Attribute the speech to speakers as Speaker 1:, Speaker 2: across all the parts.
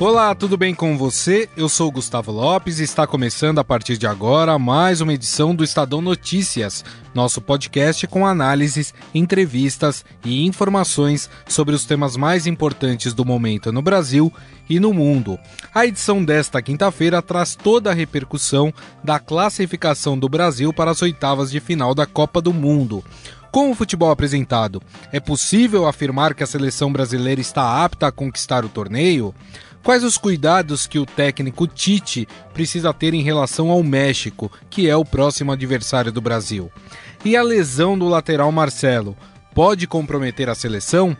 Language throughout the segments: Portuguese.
Speaker 1: Olá, tudo bem com você? Eu sou Gustavo Lopes e está começando a partir de agora mais uma edição do Estadão Notícias, nosso podcast com análises, entrevistas e informações sobre os temas mais importantes do momento no Brasil e no mundo. A edição desta quinta-feira traz toda a repercussão da classificação do Brasil para as oitavas de final da Copa do Mundo. Com o futebol apresentado, é possível afirmar que a seleção brasileira está apta a conquistar o torneio? Quais os cuidados que o técnico Tite precisa ter em relação ao México, que é o próximo adversário do Brasil? E a lesão do lateral Marcelo pode comprometer a seleção?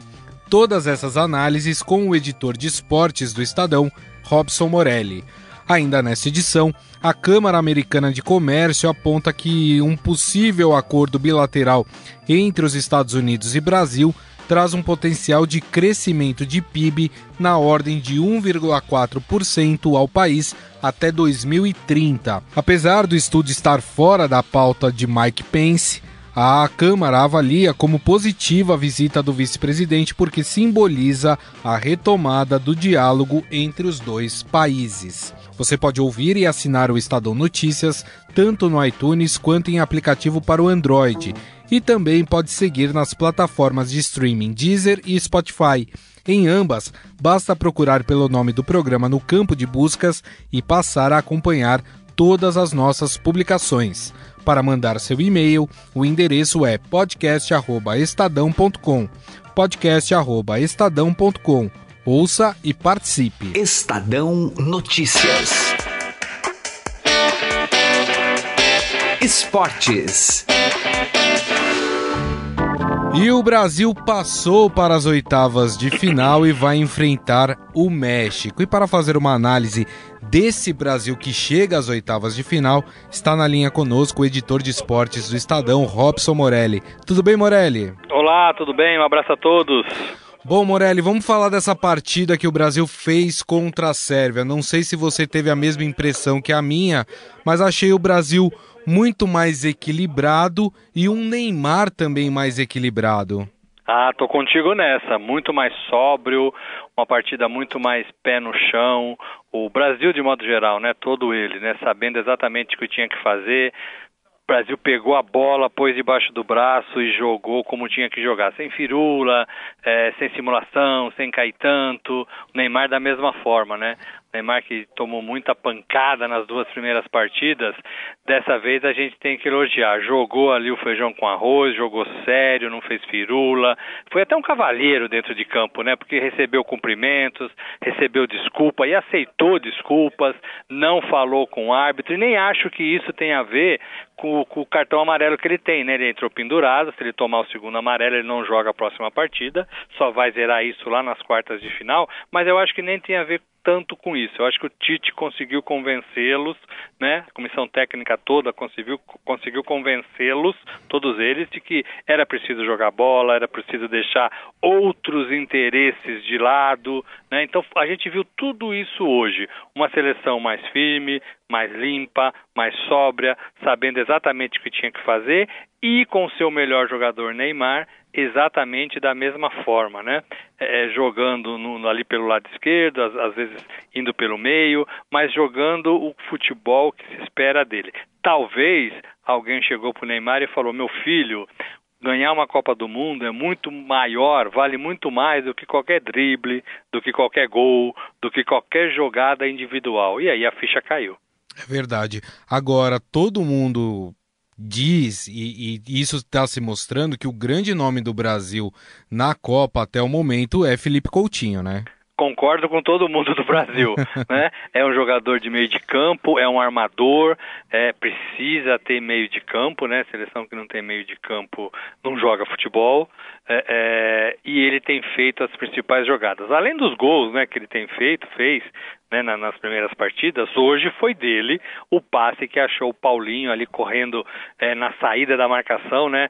Speaker 1: Todas essas análises com o editor de esportes do Estadão, Robson Morelli. Ainda nesta edição, a Câmara Americana de Comércio aponta que um possível acordo bilateral entre os Estados Unidos e Brasil traz um potencial de crescimento de PIB na ordem de 1,4% ao país até 2030. Apesar do estudo estar fora da pauta de Mike Pence, a Câmara avalia como positiva a visita do vice-presidente porque simboliza a retomada do diálogo entre os dois países. Você pode ouvir e assinar o Estadão Notícias tanto no iTunes quanto em aplicativo para o Android e também pode seguir nas plataformas de streaming Deezer e Spotify. Em ambas, basta procurar pelo nome do programa no campo de buscas e passar a acompanhar todas as nossas publicações. Para mandar seu e-mail, o endereço é podcast@estadão.com. podcast@estadão.com. Ouça e participe.
Speaker 2: Estadão Notícias. Esportes.
Speaker 1: E o Brasil passou para as oitavas de final e vai enfrentar o México. E para fazer uma análise desse Brasil que chega às oitavas de final, está na linha conosco o editor de esportes do Estadão, Robson Morelli. Tudo bem, Morelli?
Speaker 3: Olá, tudo bem? Um abraço a todos.
Speaker 1: Bom, Morelli, vamos falar dessa partida que o Brasil fez contra a Sérvia. Não sei se você teve a mesma impressão que a minha, mas achei o Brasil muito mais equilibrado e um Neymar também mais equilibrado.
Speaker 3: Ah, tô contigo nessa. Muito mais sóbrio, uma partida muito mais pé no chão. O Brasil, de modo geral, né? Todo ele, né? Sabendo exatamente o que tinha que fazer. O Brasil pegou a bola, pôs debaixo do braço e jogou como tinha que jogar, sem firula, é, sem simulação, sem cair tanto. O Neymar da mesma forma, né? Neymar que tomou muita pancada nas duas primeiras partidas, dessa vez a gente tem que elogiar. Jogou ali o feijão com arroz, jogou sério, não fez firula. Foi até um cavalheiro dentro de campo, né? Porque recebeu cumprimentos, recebeu desculpa e aceitou desculpas, não falou com o árbitro e nem acho que isso tem a ver com, com, o cartão amarelo que ele tem, né? Ele entrou pendurado, se ele tomar o segundo amarelo, ele não joga a próxima partida, só vai zerar isso lá nas quartas de final, mas eu acho que nem tem a ver tanto com isso. Eu acho que o Tite conseguiu convencê-los, né? A comissão técnica toda conseguiu, conseguiu convencê-los, todos eles, de que era preciso jogar bola, era preciso deixar outros interesses de lado, né? Então a gente viu tudo isso hoje. Uma seleção mais firme, mais limpa, mais sóbria, sabendo exatamente o que tinha que fazer e com seu melhor jogador Neymar exatamente da mesma forma, né? É, é, jogando no, ali pelo lado esquerdo, às, às, vezes indo pelo meio, mas jogando o futebol que se espera dele. Talvez alguém chegou para o Neymar e falou: meu filho, ganhar uma Copa do Mundo é muito maior, vale muito mais do que qualquer drible, do que qualquer gol, do que qualquer jogada individual. E aí a ficha caiu.
Speaker 1: É verdade. Agora, todo mundo diz, e, e isso está se mostrando, que o grande nome do Brasil na Copa até o momento é Felipe Coutinho, né?
Speaker 3: Concordo com todo mundo do Brasil, né? É um jogador de meio de campo, é um armador, é, precisa ter meio de campo, né? Seleção que não tem meio de campo não joga futebol. É, é, e ele tem feito as principais jogadas. Além dos gols, né, que ele tem feito, fez, né, nas primeiras partidas, hoje foi dele o passe que achou o Paulinho ali correndo é, na saída da marcação, né?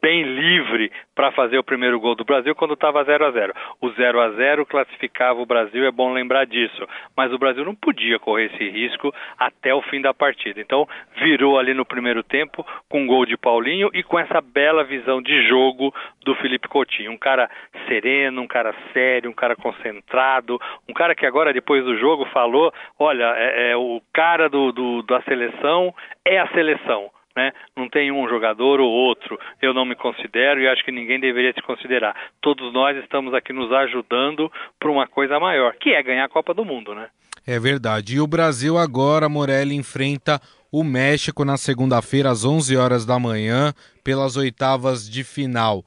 Speaker 3: Bem livre para fazer o primeiro gol do Brasil quando estava 0 a 0. O 0 a 0 classificava o Brasil, é bom lembrar disso, mas o Brasil não podia correr esse risco até o fim da partida. Então, virou ali no primeiro tempo com um gol de Paulinho e com essa bela visão de jogo do Felipe Coutinho, um cara sereno, um cara sério, um cara concentrado, um cara que agora depois do jogo falou, olha, é, é o cara do, do da seleção é a seleção né? Não tem um jogador ou outro. Eu não me considero e acho que ninguém deveria se considerar. Todos nós estamos aqui nos ajudando para uma coisa maior, que é ganhar a Copa do Mundo, né?
Speaker 1: É verdade. E o Brasil agora, Morelli, enfrenta o México na segunda-feira às 11 horas da manhã pelas oitavas de final.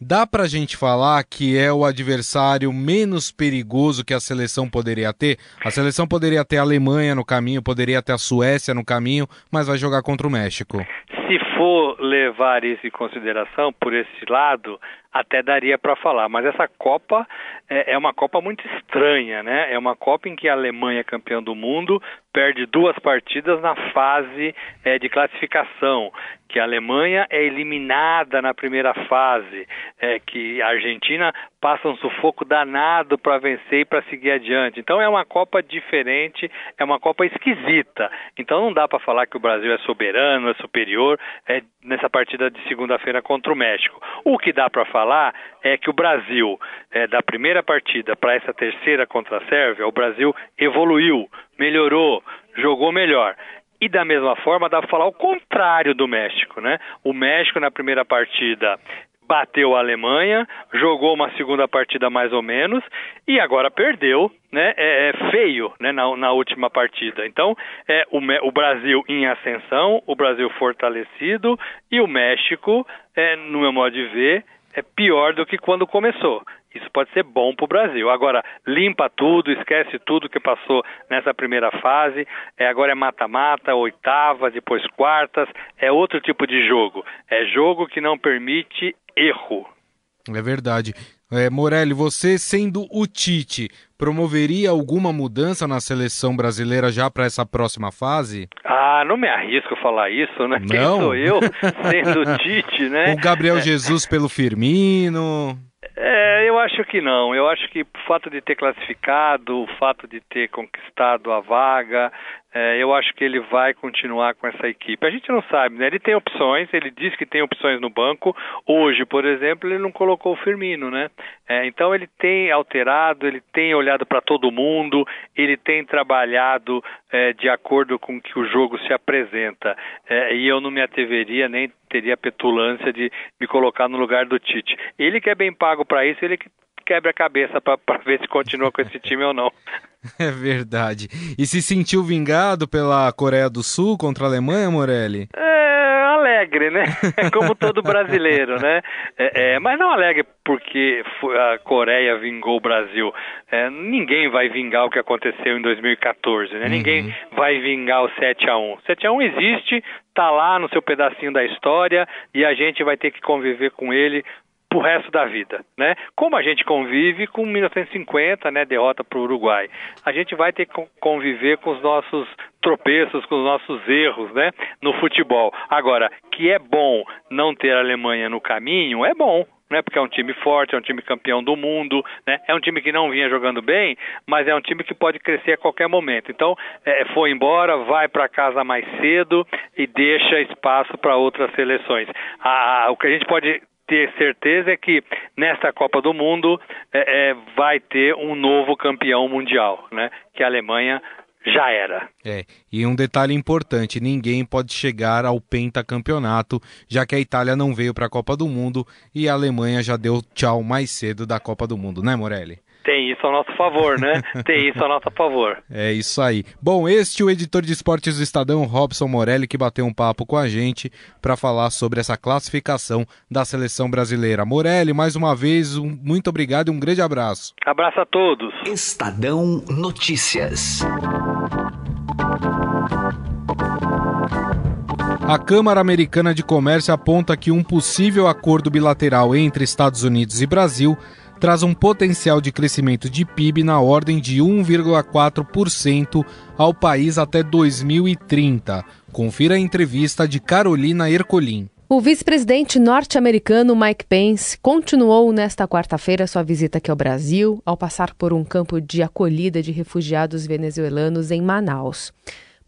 Speaker 1: Dá para a gente falar que é o adversário menos perigoso que a seleção poderia ter? A seleção poderia ter a Alemanha no caminho, poderia ter a Suécia no caminho, mas vai jogar contra o México.
Speaker 3: Se for levar isso em consideração por esse lado, até daria para falar. Mas essa Copa é, é, uma Copa muito estranha, né? É uma Copa em que a Alemanha é campeã do mundo, perde duas partidas na fase é, de classificação que a Alemanha é eliminada na primeira fase, é, que a Argentina passa um sufoco danado para vencer e para seguir adiante. Então é uma Copa diferente, é uma Copa esquisita. Então não dá para falar que o Brasil é soberano, é superior é, nessa partida de segunda-feira contra o México. O que dá para falar é que o Brasil, é, da primeira partida para essa terceira contra a Sérvia, o Brasil evoluiu, melhorou, jogou melhor. E da mesma forma dá para falar o contrário do México, né? O México na primeira partida bateu a Alemanha, jogou uma segunda partida mais ou menos e agora perdeu, né? É, é feio, né? Na, na, última partida. Então, é o, o, Brasil em ascensão, o Brasil fortalecido e o México, é, no meu modo de ver, é pior do que quando começou. Isso pode ser bom para o Brasil. Agora, limpa tudo, esquece tudo que passou nessa primeira fase. É, agora é mata-mata, oitava, depois quartas. É outro tipo de jogo. É jogo que não permite erro.
Speaker 1: É verdade. É, Morelli, você sendo o Tite, promoveria alguma mudança na seleção brasileira já para essa próxima fase?
Speaker 3: Ah, não me arrisco a falar isso, né? Não. Quem sou eu sendo o Tite, né?
Speaker 1: O Gabriel Jesus pelo Firmino.
Speaker 3: É, eu acho que não. Eu acho que o fato de ter classificado, o fato de ter conquistado a vaga, é, eu acho que ele vai continuar com essa equipe. A gente não sabe, né? Ele tem opções, ele diz que tem opções no banco. Hoje, por exemplo, ele não colocou o Firmino, né? É, então ele tem alterado, ele tem olhado para todo mundo, ele tem trabalhado é, de acordo com que o jogo se apresenta. É, e eu não me atreveria nem teria petulância de me colocar no lugar do Tite. Ele que é bem pago para isso, ele que quebra a cabeça para ver se continua com esse time ou não.
Speaker 1: É verdade. E se sentiu vingado pela Coreia do Sul contra a Alemanha, Morelli?
Speaker 3: É alegre, né? É como todo brasileiro, né? É, é, mas não alegre porque a Coreia vingou o Brasil. É, ninguém vai vingar o que aconteceu em 2014, né? Uhum. Ninguém vai vingar o 7 a 1 7 a 1 existe, tá lá no seu pedacinho da história e a gente vai ter que conviver com ele pro resto da vida, né? Como a gente convive com 1950, né, derrota para o Uruguai, a gente vai ter que conviver com os nossos tropeços, com os nossos erros, né, no futebol. Agora, que é bom não ter a Alemanha no caminho, é bom, né, porque é um time forte, é um time campeão do mundo, né, é um time que não vinha jogando bem, mas é um time que pode crescer a qualquer momento. Então, é, foi embora, vai para casa mais cedo e deixa espaço para outras seleções. o que a gente pode ter certeza é que nesta Copa do Mundo é, é, vai ter um novo campeão mundial, né? Que a Alemanha já era.
Speaker 1: É, e um detalhe importante: ninguém pode chegar ao pentacampeonato, já que a Itália não veio para a Copa do Mundo e a Alemanha já deu tchau mais cedo da Copa do Mundo, né, Morelli?
Speaker 3: Tem isso a nosso favor, né? Tem isso a nosso favor.
Speaker 1: É isso aí. Bom, este é o editor de esportes do Estadão, Robson Morelli, que bateu um papo com a gente para falar sobre essa classificação da seleção brasileira. Morelli, mais uma vez, um, muito obrigado e um grande abraço.
Speaker 3: Abraço a todos.
Speaker 2: Estadão Notícias.
Speaker 1: A Câmara Americana de Comércio aponta que um possível acordo bilateral entre Estados Unidos e Brasil traz um potencial de crescimento de PIB na ordem de 1,4% ao país até 2030. Confira a entrevista de Carolina Ercolim.
Speaker 4: O vice-presidente norte-americano Mike Pence continuou nesta quarta-feira sua visita aqui ao Brasil, ao passar por um campo de acolhida de refugiados venezuelanos em Manaus.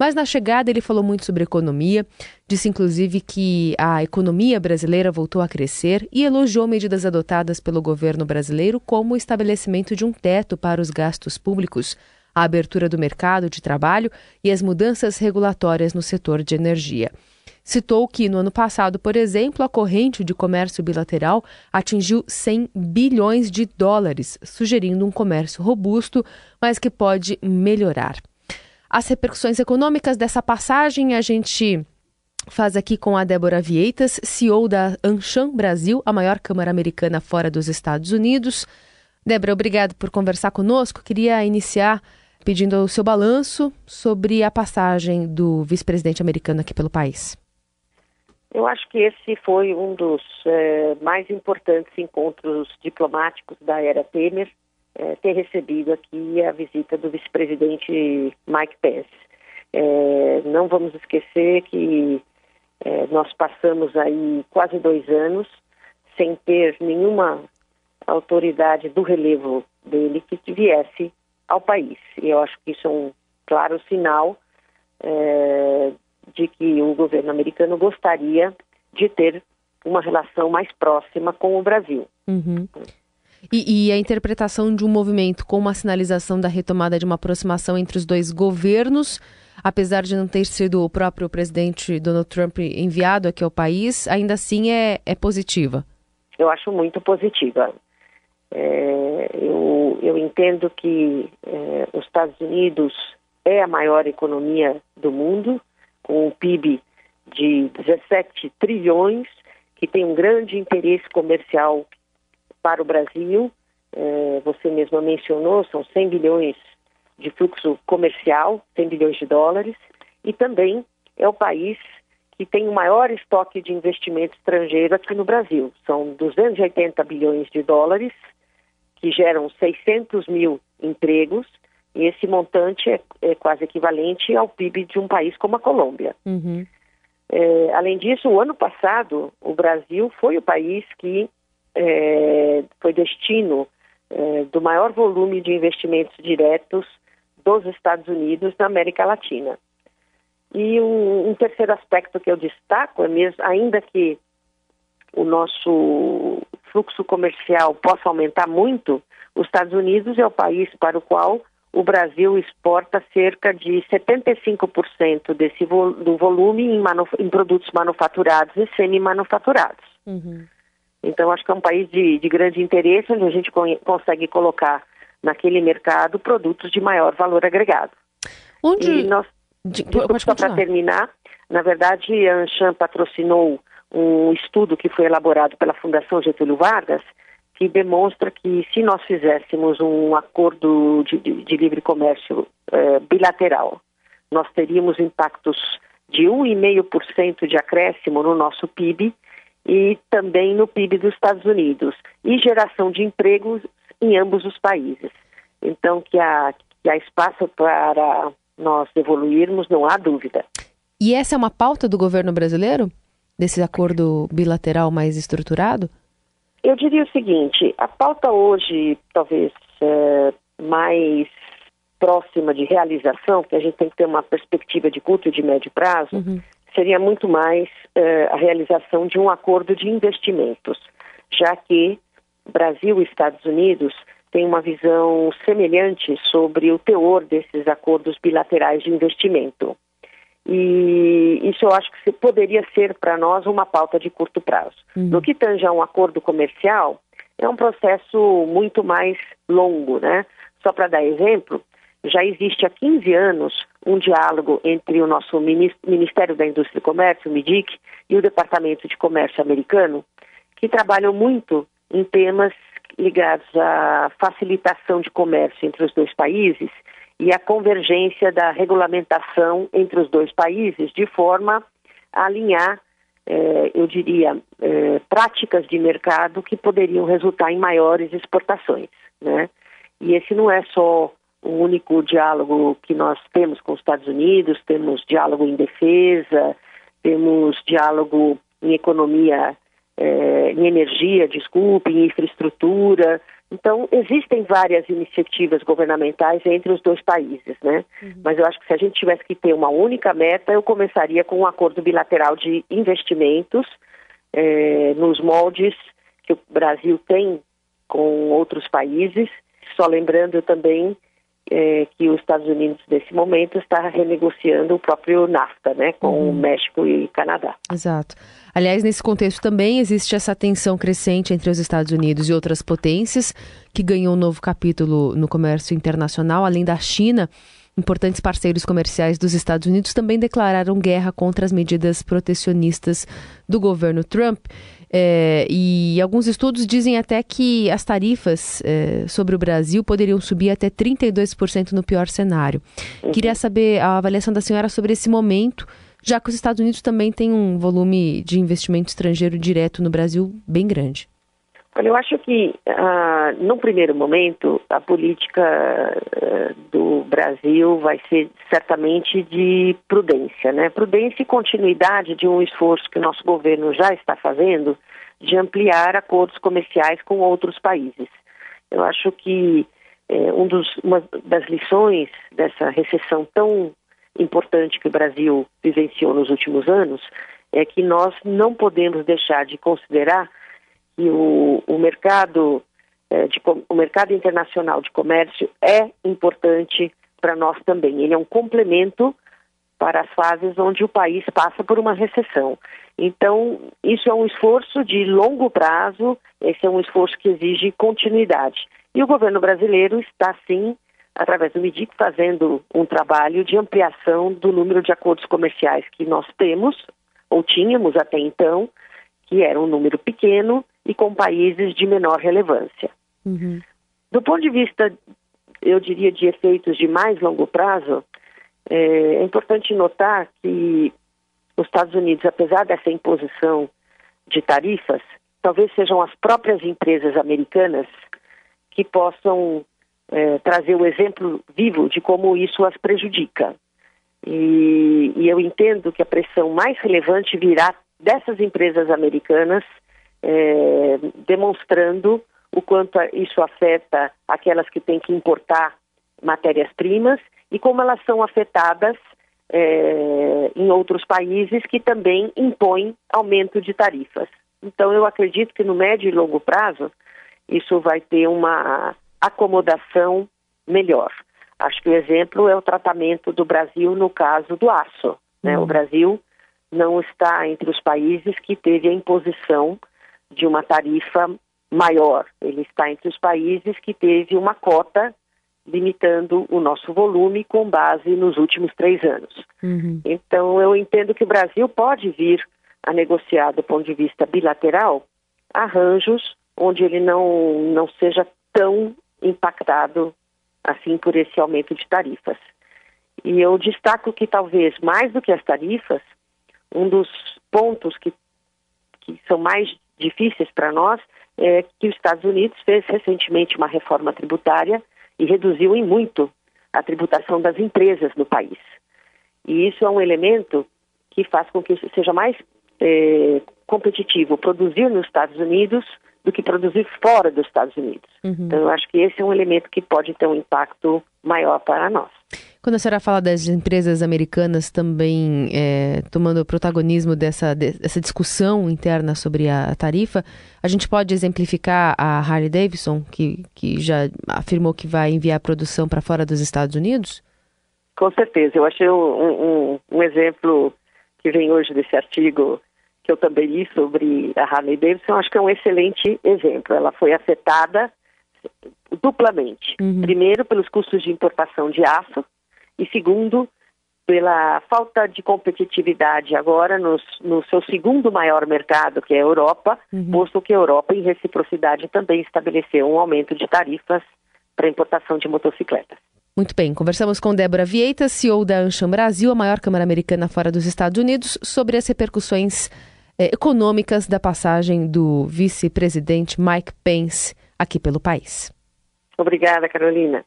Speaker 4: Mas na chegada ele falou muito sobre economia, disse inclusive que a economia brasileira voltou a crescer e elogiou medidas adotadas pelo governo brasileiro, como o estabelecimento de um teto para os gastos públicos, a abertura do mercado de trabalho e as mudanças regulatórias no setor de energia. Citou que no ano passado, por exemplo, a corrente de comércio bilateral atingiu 100 bilhões de dólares, sugerindo um comércio robusto, mas que pode melhorar. As repercussões econômicas dessa passagem a gente faz aqui com a Débora Vieitas, CEO da Anshan Brasil, a maior câmara americana fora dos Estados Unidos. Débora, obrigado por conversar conosco. Queria iniciar pedindo o seu balanço sobre a passagem do vice-presidente americano aqui pelo país.
Speaker 5: Eu acho que esse foi um dos é, mais importantes encontros diplomáticos da era Temer, é, ter recebido aqui a visita do vice-presidente Mike Pence. É, não vamos esquecer que nós passamos aí quase dois anos sem ter nenhuma autoridade do relevo dele que viesse ao país. E eu acho que isso é um claro sinal de que o governo americano gostaria de ter uma relação mais próxima com o Brasil.
Speaker 4: Uhum. E, e, a interpretação de um movimento com uma sinalização da retomada de uma aproximação entre os dois governos, apesar de não ter sido o próprio presidente Donald Trump enviado aqui ao país, ainda assim é, é positiva?
Speaker 5: Eu acho muito positiva. É, eu, eu, entendo que é, os Estados Unidos é a maior economia do mundo, com um PIB de 17 trilhões, que tem um grande interesse comercial para o Brasil. É, você mesma mencionou, são 100 bilhões de fluxo comercial, 100 bilhões de dólares, e também é o país que tem o maior estoque de investimento estrangeiro aqui no Brasil. São 280 bilhões de dólares, que geram 600 mil empregos, e esse montante é, é quase equivalente ao PIB de um país como a Colômbia. Uhum. É, além disso, o ano passado, o Brasil foi o país que é, foi destino é, do maior volume de investimentos diretos dos Estados Unidos na América Latina. E um, um terceiro aspecto que eu destaco é mesmo, ainda que o nosso fluxo comercial possa aumentar muito, os Estados Unidos é o país para o qual o Brasil exporta cerca de 75% desse vo do volume em, em, produtos manufaturados e semi-manufaturados. Uhum. Então, acho que é um país de, de grande interesse, onde a gente consegue colocar naquele mercado produtos de maior valor agregado.
Speaker 4: Onde...
Speaker 5: E nós, de, só para terminar, na verdade, a Anshan patrocinou um estudo que foi elaborado pela Fundação Getúlio Vargas, que demonstra que se nós fizéssemos um acordo de, de, de livre comércio eh, bilateral, nós teríamos impactos de 1,5% de acréscimo no nosso PIB e também no PIB dos Estados Unidos e geração de empregos em ambos os países. Então, que há, que há espaço para nós evoluirmos, não há dúvida.
Speaker 4: E essa é uma pauta do governo brasileiro? Desse acordo bilateral mais estruturado?
Speaker 5: Eu diria o seguinte: a pauta hoje, talvez é, mais próxima de realização, que a gente tem que ter uma perspectiva de curto e de médio prazo, uhum. Seria muito mais é, a realização de um acordo de investimentos, já que Brasil e Estados Unidos têm uma visão semelhante sobre o teor desses acordos bilaterais de investimento. E isso eu acho que poderia ser para nós uma pauta de curto prazo. Uhum. No que tange a um acordo comercial, é um processo muito mais longo, né? Só para dar exemplo, já existe há 15 anos um diálogo entre o nosso Ministério da Indústria e Comércio, o MIDIC, e o Departamento de Comércio americano, que trabalham muito em temas ligados à facilitação de comércio entre os dois países e a convergência da regulamentação entre os dois países, de forma a alinhar, eh, eu diria, eh, práticas de mercado que poderiam resultar em maiores exportações. Né? E esse não é só o único diálogo que nós temos com os Estados Unidos, temos diálogo em defesa, temos diálogo em economia, é, em energia, desculpe, em infraestrutura. Então, existem várias iniciativas governamentais entre os dois países, né? Uhum. Mas eu acho que se a gente tivesse que ter uma única meta, eu começaria com um acordo bilateral de investimentos é, nos moldes que o Brasil tem com outros países. Só lembrando também é, que os Estados Unidos, nesse momento, está renegociando o próprio NAFTA, né, com uhum. o México e Canadá.
Speaker 4: Exato. Aliás, nesse contexto também existe essa tensão crescente entre os Estados Unidos e outras potências, que ganhou um novo capítulo no comércio internacional, além da China. Importantes parceiros comerciais dos Estados Unidos também declararam guerra contra as medidas protecionistas do governo Trump. É, e alguns estudos dizem até que as tarifas é, sobre o Brasil poderiam subir até 32% no pior cenário. Uhum. Queria saber a avaliação da senhora sobre esse momento, já que os Estados Unidos também têm um volume de investimento estrangeiro direto no Brasil bem grande.
Speaker 5: Olha, eu acho que, ah, no primeiro momento, a política ah, do Brasil vai ser certamente de prudência, né? Prudência e continuidade de um esforço que o nosso governo já está fazendo de ampliar acordos comerciais com outros países. Eu acho que é, um dos, uma das lições dessa recessão tão importante que o Brasil vivenciou nos últimos anos é que nós não podemos deixar de considerar que o, o mercado é, de, o mercado internacional de comércio é importante para nós também. Ele é um complemento para as fases onde o país passa por uma recessão. Então, isso é um esforço de longo prazo, esse é um esforço que exige continuidade. E o governo brasileiro está, sim, através do MIDIC, fazendo um trabalho de ampliação do número de acordos comerciais que nós temos, ou tínhamos até então, que era um número pequeno e com países de menor relevância. Uhum. Do ponto de vista, eu diria, de efeitos de mais longo prazo, é, é importante notar que os Estados Unidos, apesar dessa imposição de tarifas, talvez sejam as próprias empresas americanas que possam é, trazer o exemplo vivo de como isso as prejudica. E, e, eu entendo que a pressão mais relevante virá dessas empresas americanas é, demonstrando o quanto isso afeta aquelas que têm que importar matérias-primas e como elas são afetadas é, em outros países que também impõem aumento de tarifas. Então, eu acredito que no médio e longo prazo isso vai ter uma acomodação melhor. Acho que o exemplo é o tratamento do Brasil no caso do aço. Né? Uhum. O Brasil não está entre os países que teve a imposição de uma tarifa maior. Ele está entre os países que teve uma cota limitando o nosso volume com base nos últimos três anos. Uhum. Então, eu entendo que o Brasil pode vir a negociar, do ponto de vista bilateral, arranjos onde ele não, não seja tão impactado assim por esse aumento de tarifas. E eu destaco que talvez mais do que as tarifas, um dos pontos que, que são mais difíceis para nós é que os Estados Unidos fez recentemente uma reforma tributária e reduziu em muito a tributação das empresas no país. E isso é um elemento que faz com que seja mais é, competitivo produzir nos Estados Unidos do que produzir fora dos Estados Unidos. Uhum. Então, eu acho que esse é um elemento que pode ter um impacto maior para nós.
Speaker 4: Quando a senhora fala das empresas americanas também é, tomando o protagonismo dessa, dessa discussão interna sobre a tarifa, a gente pode exemplificar a Harley Davidson, que, que já afirmou que vai enviar a produção para fora dos Estados Unidos?
Speaker 5: Com certeza. Eu achei um, um, um exemplo que vem hoje desse artigo que eu também li sobre a Harley Davidson, acho que é um excelente exemplo. Ela foi afetada duplamente. Uhum. Primeiro, pelos custos de importação de aço, e segundo, pela falta de competitividade agora no, no seu segundo maior mercado, que é a Europa, uhum. posto que a Europa, em reciprocidade, também estabeleceu um aumento de tarifas para importação de motocicletas.
Speaker 4: Muito bem, conversamos com Débora Vieita, CEO da Anshan Brasil, a maior câmara americana fora dos Estados Unidos, sobre as repercussões eh, econômicas da passagem do vice-presidente Mike Pence aqui pelo país.
Speaker 5: Obrigada, Carolina.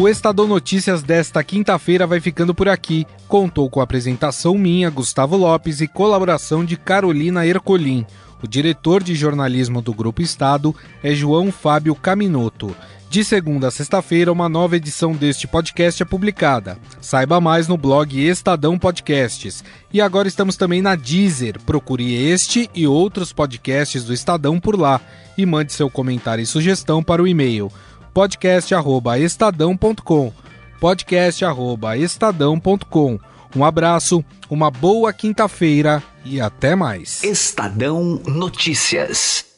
Speaker 1: O Estadão Notícias desta quinta-feira vai ficando por aqui. Contou com a apresentação minha, Gustavo Lopes, e colaboração de Carolina Ercolim. O diretor de jornalismo do Grupo Estado é João Fábio Caminoto. De segunda a sexta-feira, uma nova edição deste podcast é publicada. Saiba mais no blog Estadão Podcasts. E agora estamos também na Deezer. Procure este e outros podcasts do Estadão por lá e mande seu comentário e sugestão para o e-mail podcast@estadão.com. podcast@estadão.com. Um abraço, uma boa quinta-feira e até mais.
Speaker 2: Estadão Notícias.